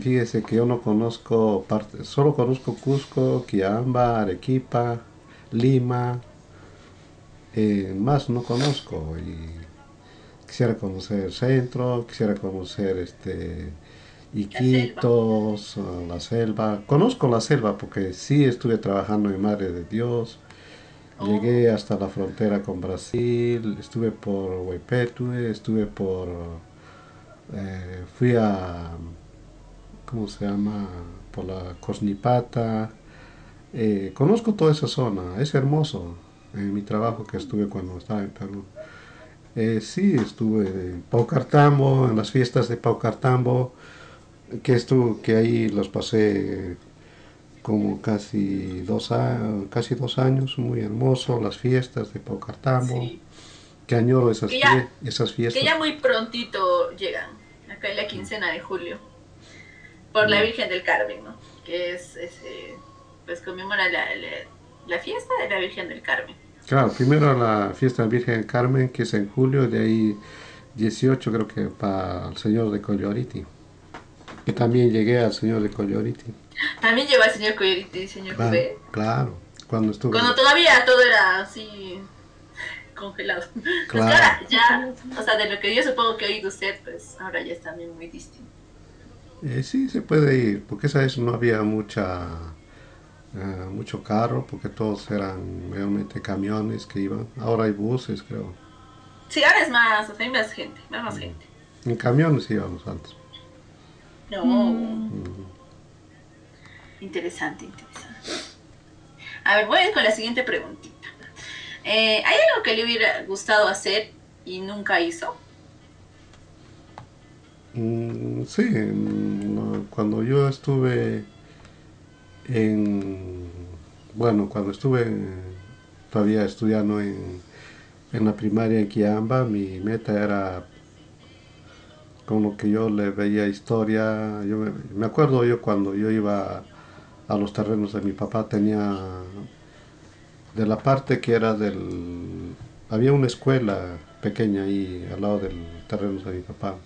fíjese que yo no conozco parte, solo conozco Cusco, Quiamba, Arequipa, Lima, eh, más no conozco y quisiera conocer el centro, quisiera conocer este Iquitos, la selva. Conozco la selva porque sí estuve trabajando en Madre de Dios, Llegué hasta la frontera con Brasil, estuve por Huaypetue, estuve por... Eh, fui a... ¿Cómo se llama? Por la Cosnipata. Eh, conozco toda esa zona, es hermoso en mi trabajo que estuve cuando estaba en Perú. Eh, sí, estuve en Paucartambo, en las fiestas de Paucartambo, que, estuve, que ahí los pasé como casi dos, casi dos años, muy hermoso, las fiestas de Paucartambo, que añoro esas, esas fiestas. Que ya muy prontito llegan, acá en la quincena de julio, por la Virgen del Carmen, ¿no? Que es, ese pues conmemora la, la, fiesta de la Virgen del Carmen. Claro, primero la fiesta de la Virgen del Carmen, que es en julio, de ahí 18 creo que para el Señor de Colloriti, que también llegué al Señor de Colloriti. También lleva al señor Coyoriti, señor claro, Claro, cuando estuvo. Cuando todavía todo era así. congelado. Pues Claro. ahora ya, o sea, de lo que yo supongo que ha oído usted, pues ahora ya es también muy distinto. Eh, sí, se puede ir, porque esa vez no había mucha, eh, mucho carro, porque todos eran realmente camiones que iban. Ahora hay buses, creo. Sí, ahora es más, o sea, hay más gente, más, más gente. En camiones íbamos antes. No, Mm. interesante, interesante. A ver, voy a ir con la siguiente preguntita. Eh, ¿Hay algo que le hubiera gustado hacer y nunca hizo? Mm, sí, mm, cuando yo estuve en, bueno, cuando estuve todavía estudiando en, en la primaria en Quiamba, mi meta era con lo que yo le veía historia. Yo me, me acuerdo yo cuando yo iba a los terrenos de mi papá, tenía de la parte que era del... Había una escuela pequeña ahí al lado del terreno de mi papá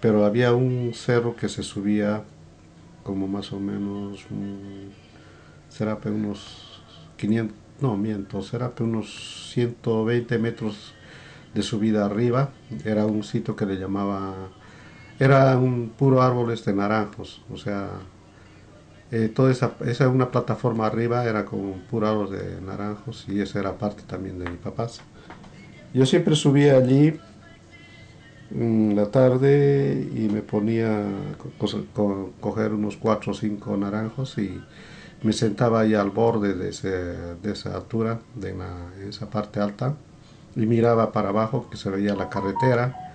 pero había un cerro que se subía como más o menos será unos 500 no miento será unos 120 metros de subida arriba. Era un sitio que le llamaba era un puro árboles de naranjos o sea eh, toda esa, esa una plataforma arriba era como puro árboles de naranjos y esa era parte también de mi papá. Yo siempre subía allí en la tarde y me ponía a co- co- coger unos cuatro o cinco naranjos y me sentaba ahí al borde de, ese- de esa altura, de esa parte alta, y miraba para abajo que se veía la carretera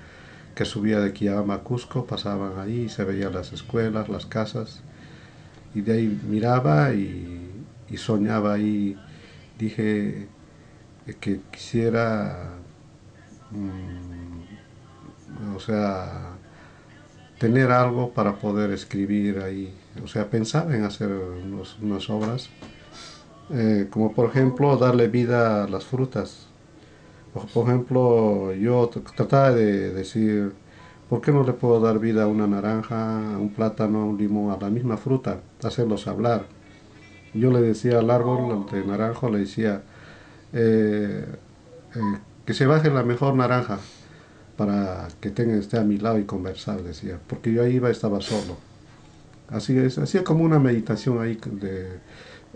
que subía de Quillama a Cusco, pasaban ahí se veían las escuelas, las casas, y de ahí miraba y, soñaba ahí, dije que quisiera... mm, o sea, tener algo para poder escribir ahí, o sea, pensar en hacer unas obras, eh, como por ejemplo darle vida a las frutas. O, por ejemplo, yo trataba de decir, ¿por qué no le puedo dar vida a una naranja, a un plátano, a un limón, a la misma fruta, hacerlos hablar? Yo le decía al árbol de naranjo, le decía, eh, eh, que se baje la mejor naranja para que tenga, esté a mi lado y conversar, decía, porque yo ahí iba, estaba solo. Así es, hacía como una meditación ahí,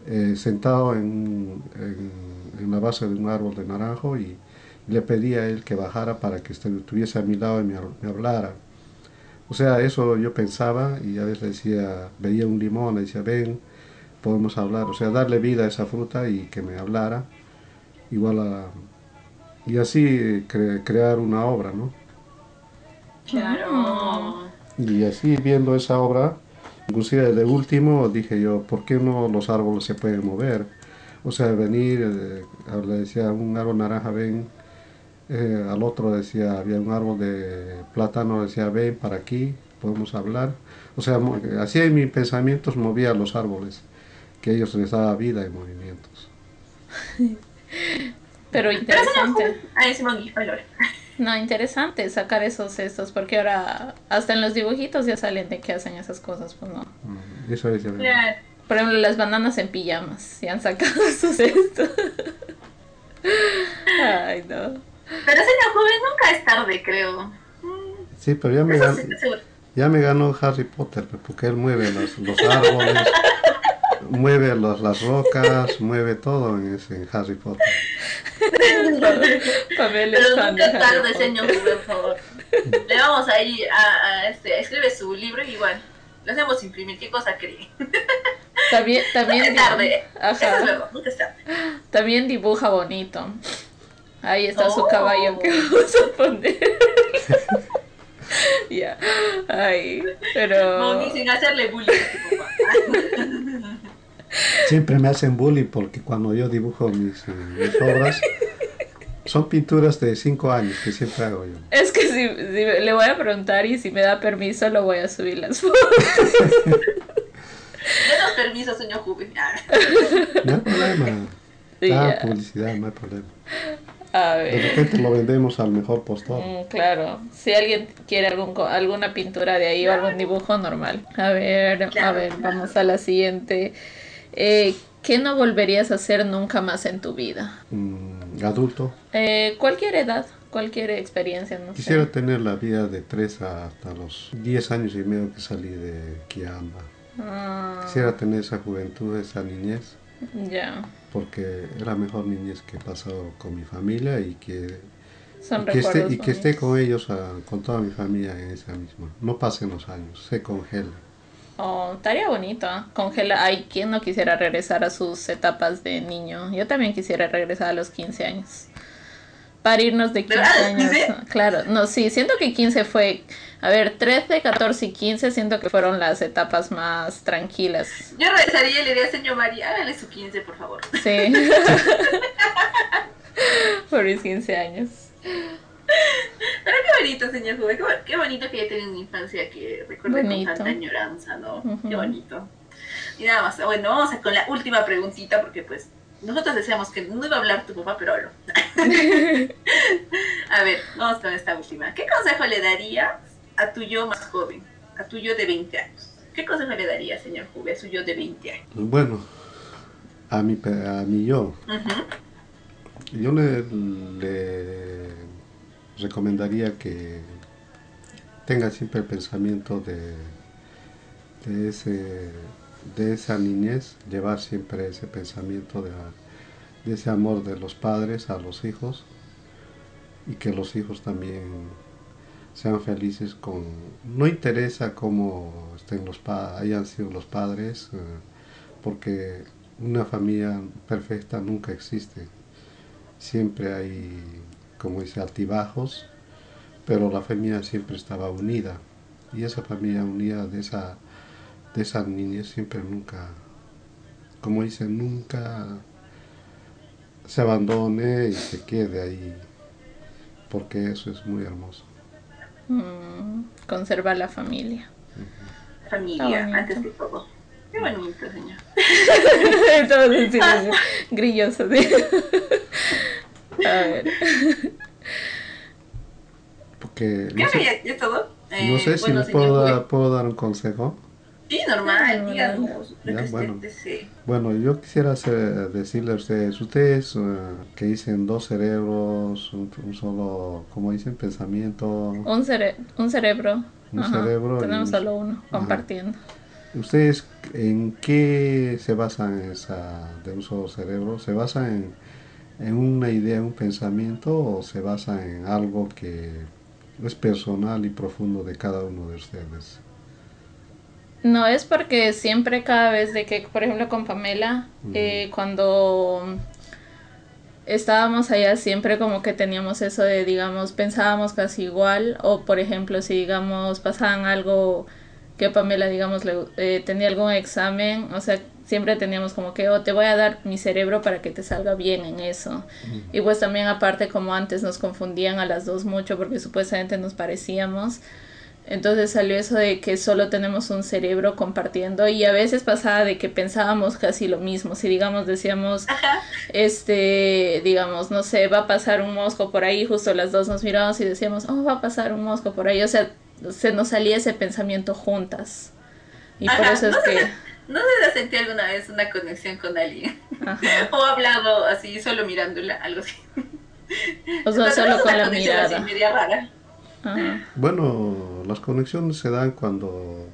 eh, sentado en, en- en la base de un árbol de naranjo y le pedía a él que bajara para que estu- estuviese a mi lado y me, hab- me hablara. O sea, eso yo pensaba y a veces le decía, veía un limón, le decía, ven, podemos hablar, o sea, darle vida a esa fruta y que me hablara, igual a, y así cre- crear una obra, ¿no? Claro. Y así viendo esa obra, inclusive de último dije yo, ¿por qué no los árboles se pueden mover? O sea, venir, eh, le decía un árbol naranja, ven, eh, al otro decía, había un árbol de plátano, decía, ven para aquí, podemos hablar. O sea, mo- así en mis pensamientos movía los árboles, que ellos les daba vida y movimientos. Pero interesante. No, interesante sacar esos estos, porque ahora hasta en los dibujitos ya salen de que hacen esas cosas, pues no. Mm, Eso decía. Claro. Por ejemplo, las bananas en pijamas, ya han sacado esos estos. Ay, no. Pero señor joven, nunca es tarde, creo. Sí, pero ya me, Eso gan- sí, estoy segura. ya me ganó Harry Potter, porque él mueve los, los árboles, mueve los- las rocas, mueve todo en, ese, en Harry Potter. Pamela Pero nunca es tarde, señor por favor. Le vamos ahí a, a este, escribe su libro y igual. Lo hacemos imprimir. ¿Qué cosa cree? También, Nunca también, es tarde. Eso es ajá, verdad, nunca es tarde. también dibuja bonito. Ahí está su Oh. caballo que vamos a poner. Ya, ay, pero... Moni, sin hacerle bullying a tu papá. Siempre me hacen bullying porque cuando yo dibujo mis, eh, mis obras, son pinturas de 5 años que siempre hago yo. Es que si, si le voy a preguntar y si me da permiso lo voy a subir las fotos. Denos permiso, señor Juve. No hay problema. Ya. Ah, publicidad, no hay problema. A De ver. repente lo vendemos al mejor postor. Mm, claro, si alguien quiere algún, co- alguna pintura de ahí o algún dibujo normal. A ver, a ver, claro. vamos a la siguiente. Eh, ¿Qué no volverías a hacer nunca más en tu vida? Mm, adulto. Eh, cualquier edad, cualquier experiencia, no Quisiera sé. tener la vida de 3 hasta los 10 años y medio que salí de Kiamba. Ah, Quisiera tener esa juventud, esa niñez, ya, porque es la mejor niñez que he pasado con mi familia y que, son y que, esté, recuerdos y que esté bonitos. con ellos, ah, con toda mi familia en esa misma. No pasen los años, se congela. Oh, estaría bonito. ¿ah? Congela. Ay, ¿quién no quisiera regresar a sus etapas de niño? Yo también quisiera regresar a los 15 años. Para irnos de 15 ¿Verdad? años. ¿Sí? Claro, no, sí, siento que 15 fue. A ver, 13, 14 y 15 siento que fueron las etapas más tranquilas. Yo regresaría y le diría, señor María, hágale su 15, por favor. Sí. Por mis 15 años. Pero qué bonito, señor Juve, qué, bo- qué bonito que haya tenido una infancia que recuerde Bonito. con tanta añoranza, ¿no? Qué bonito. Y nada más, bueno, vamos a con la última preguntita, porque pues nosotros decíamos que no iba a hablar tu papá, pero hablo. a ver, vamos con esta última. ¿Qué consejo le darías a tu yo más joven, a tu yo de 20 años? ¿Qué consejo le daría, señor Juve, a su yo de 20 años? Bueno, a mi, a mi yo, yo le, le recomendaría que tenga siempre el pensamiento de, de, ese, de esa niñez, llevar siempre ese pensamiento de, la- de ese amor de los padres a los hijos y que los hijos también sean felices con no interesa cómo estén los pa- hayan sido los padres eh, porque una familia perfecta nunca existe. Siempre hay como dice altibajos pero la familia siempre estaba unida. Y esa familia unida de esa de esa niñez siempre nunca como dice nunca se abandone y se quede ahí porque eso es muy hermoso Mm, conservar la familia. Familia, antes que todo. Qué bonito, señor. Todos en silencio. Grillos así. A ver. porque ¿Qué no sé, ya, ya es todo? no Eh, sé si bueno, les dar, puedo dar un consejo Sí, normal, lo usted bueno. desee. Bueno, yo quisiera hacer- decirle a ustedes, ustedes eh, que dicen dos cerebros, un, un solo, como dicen, pensamiento, Un, cere- un cerebro. Un cerebro Tenemos un- solo uno, Ajá. compartiendo. ¿ustedes en qué se basan esa, de un solo cerebro? ¿Se basan en, en una idea, un pensamiento o se basan en algo que es personal y profundo de cada uno de ustedes? No, es porque siempre cada vez de que, por ejemplo, con Pamela, eh, cuando estábamos allá, siempre como que teníamos eso de, digamos, pensábamos casi igual, o por ejemplo, si, digamos, pasaban algo que Pamela, digamos, le, eh, tenía algún examen, o sea, siempre teníamos como que, oh, te voy a dar mi cerebro para que te salga bien en eso. Y pues también aparte, como antes nos confundían a las dos mucho porque supuestamente nos parecíamos. Entonces salió eso de que solo tenemos un cerebro compartiendo y a veces pasaba de que pensábamos casi lo mismo. Si digamos decíamos, Ajá. este, digamos, no sé, va a pasar un mosco por ahí, justo las dos nos miramos y decíamos, oh, va a pasar un mosco por ahí. O sea, se nos salía ese pensamiento juntas. Y por eso es no que... ¿No se has sentido alguna vez una conexión con alguien? Ajá. O hablado así, solo mirándola, algo así. O sea, Pero solo con la así, mirada. media rara. Ajá. Las conexiones se dan cuando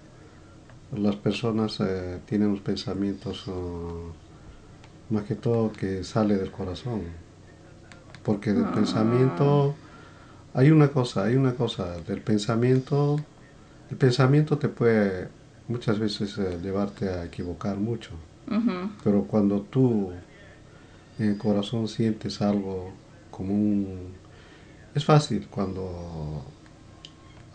las personas eh, tienen los pensamientos más que todo que sale del corazón. Porque del Ah. pensamiento hay una cosa, hay una cosa, del pensamiento, el pensamiento te puede muchas veces eh, llevarte a equivocar mucho. Pero cuando tú en el corazón sientes algo como un... Es fácil cuando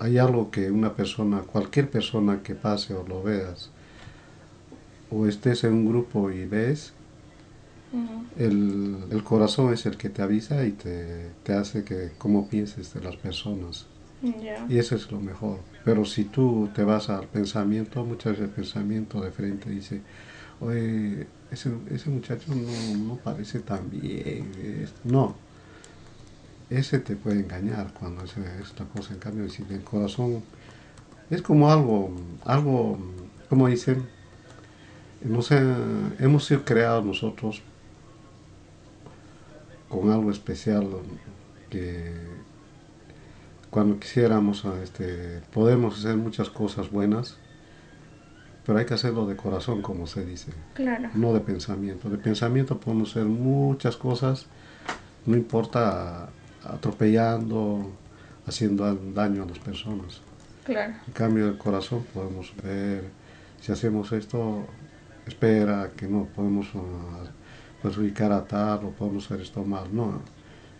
hay algo que una persona, cualquier persona que pase o lo veas, o estés en un grupo y ves, el, el corazón es el que te avisa y te, te hace que cómo pienses de las personas. Y eso es lo mejor. Pero si tú te vas al pensamiento, muchas veces el pensamiento de frente dice, oye, ese, ese muchacho no, no parece tan bien. es-". No, ese te puede engañar cuando es esta cosa. En cambio, si el corazón es como algo, algo, como dicen, no sé, hemos sido creados nosotros con algo especial que cuando quisiéramos este, podemos hacer muchas cosas buenas, pero hay que hacerlo de corazón, como se dice, Claro. no de pensamiento. De pensamiento podemos hacer muchas cosas, no importa atropellando, haciendo daño a las personas. Claro. En cambio, el corazón podemos ver, si hacemos esto, espera que no podemos uh, perjudicar a tal o podemos hacer esto mal. No,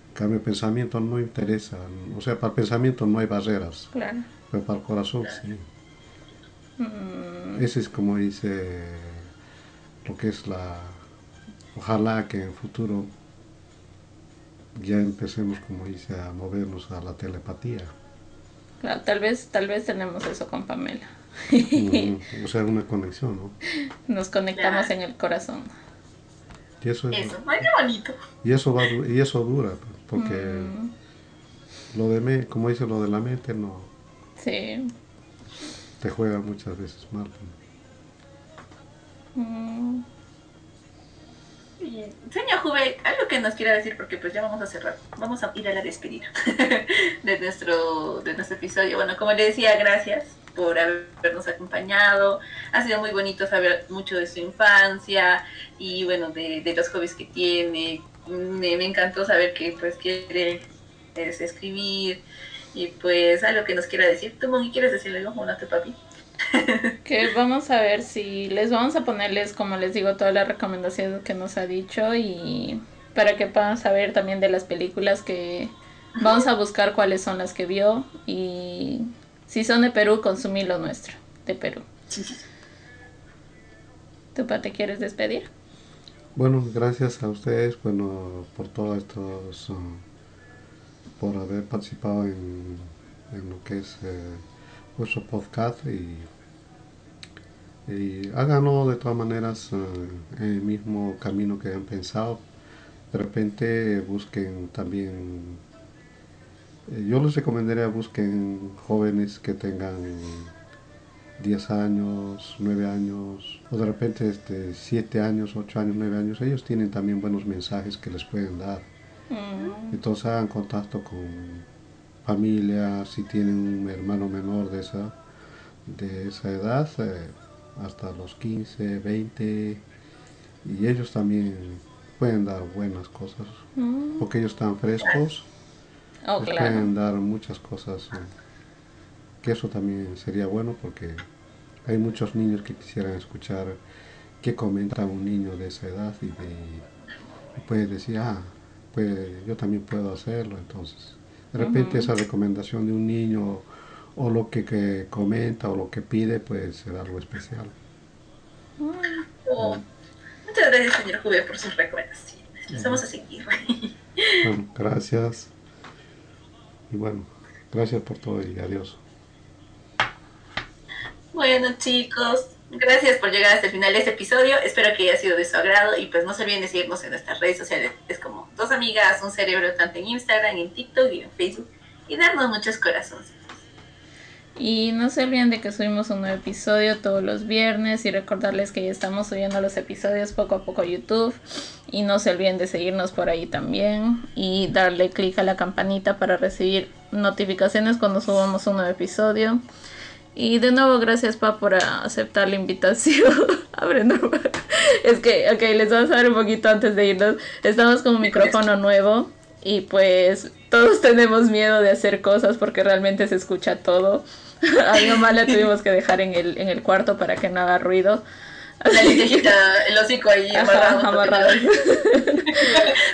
en cambio, el pensamiento no interesa. O sea, para el pensamiento no hay barreras, Claro. pero para el corazón sí. Mm, Ese es como dice lo que es la... Ojalá que en el futuro ya empecemos, como dice, a movernos a la telepatía. claro, tal vez, tal vez tenemos eso con Pamela. Mm, o sea, una conexión, ¿no? Nos conectamos Ya. en el corazón. Y eso, es, Eso, ay, qué bonito. y eso, va, y eso dura, porque Mm, lo de me, como dice lo de la mente, no sí. te juega muchas veces mal. Mm, Bien. Señor Juve, algo que nos quiera decir, porque pues ya vamos a cerrar. Vamos a ir a la despedida de nuestro, de nuestro episodio. Bueno, como le decía, gracias por habernos acompañado. Ha sido muy bonito saber mucho de su infancia y bueno, de, de los hobbies que tiene. Me, me encantó saber que pues quiere es, escribir y pues algo que nos quiera decir. ¿Tú, Moni, quieres decirle algo a tu papi? que vamos a ver si les vamos a ponerles, como les digo, todas las recomendaciones que nos ha dicho y para que puedan saber también de las películas que vamos a buscar cuáles son las que vio y si son de Perú, consumir lo nuestro, de Perú. ¿Tu pa te quieres despedir? Bueno, gracias a ustedes, bueno, por todo esto, por haber participado en, en lo que es eh, vuestro podcast y, y háganlo de todas maneras eh, en el mismo camino que han pensado. De repente busquen también, eh, yo les recomendaría busquen jóvenes que tengan 10 años, 9 años, o de repente este, 7 años, 8 años, 9 años, ellos tienen también buenos mensajes que les pueden dar. Mm, Entonces hagan contacto con familia, si tienen un hermano menor de esa, de esa edad, eh, hasta los 15, 20, y ellos también pueden dar buenas cosas, mm. porque ellos están frescos, Oh, les claro. pueden dar muchas cosas, eh, que eso también sería bueno porque hay muchos niños que quisieran escuchar qué comenta un niño de esa edad y, de, y puede decir, ah, pues yo también puedo hacerlo, entonces. De repente esa recomendación de un niño o lo que, que comenta o lo que pide, pues será algo especial. Muchas gracias, señor Juve, por sus recomendaciones. Las vamos a seguir. Bueno, gracias. Y bueno, gracias por todo y adiós. Bueno, chicos, gracias por llegar hasta el final de este episodio. Espero que haya sido de su agrado y pues no se olviden de seguirnos en nuestras redes sociales. Es como dos amigas, un cerebro, tanto en Instagram, en TikTok y en Facebook. Y darnos muchos corazones. Y no se olviden de que subimos un nuevo episodio todos los viernes y recordarles que ya estamos subiendo los episodios poco a poco a YouTube. Y no se olviden de seguirnos por ahí también y darle clic a la campanita para recibir notificaciones cuando subamos un nuevo episodio. Y de nuevo, gracias Pa por aceptar la invitación. Es que, ok, les vamos a dar un poquito antes de irnos. Estamos con un micrófono nuevo y pues todos tenemos miedo de hacer cosas porque realmente se escucha todo. A mi mamá la tuvimos que dejar en el, en el cuarto para que no haga ruido. La lentejita, el hocico ahí amarrado. Ajá, amarrado.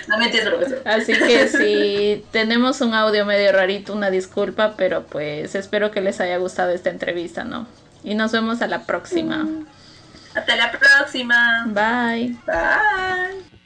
No me entiendes, profesor. Así que si tenemos un audio medio rarito, una disculpa, pero pues espero que les haya gustado esta entrevista, ¿no? Y nos vemos a la próxima. Hasta la próxima. Bye. Bye.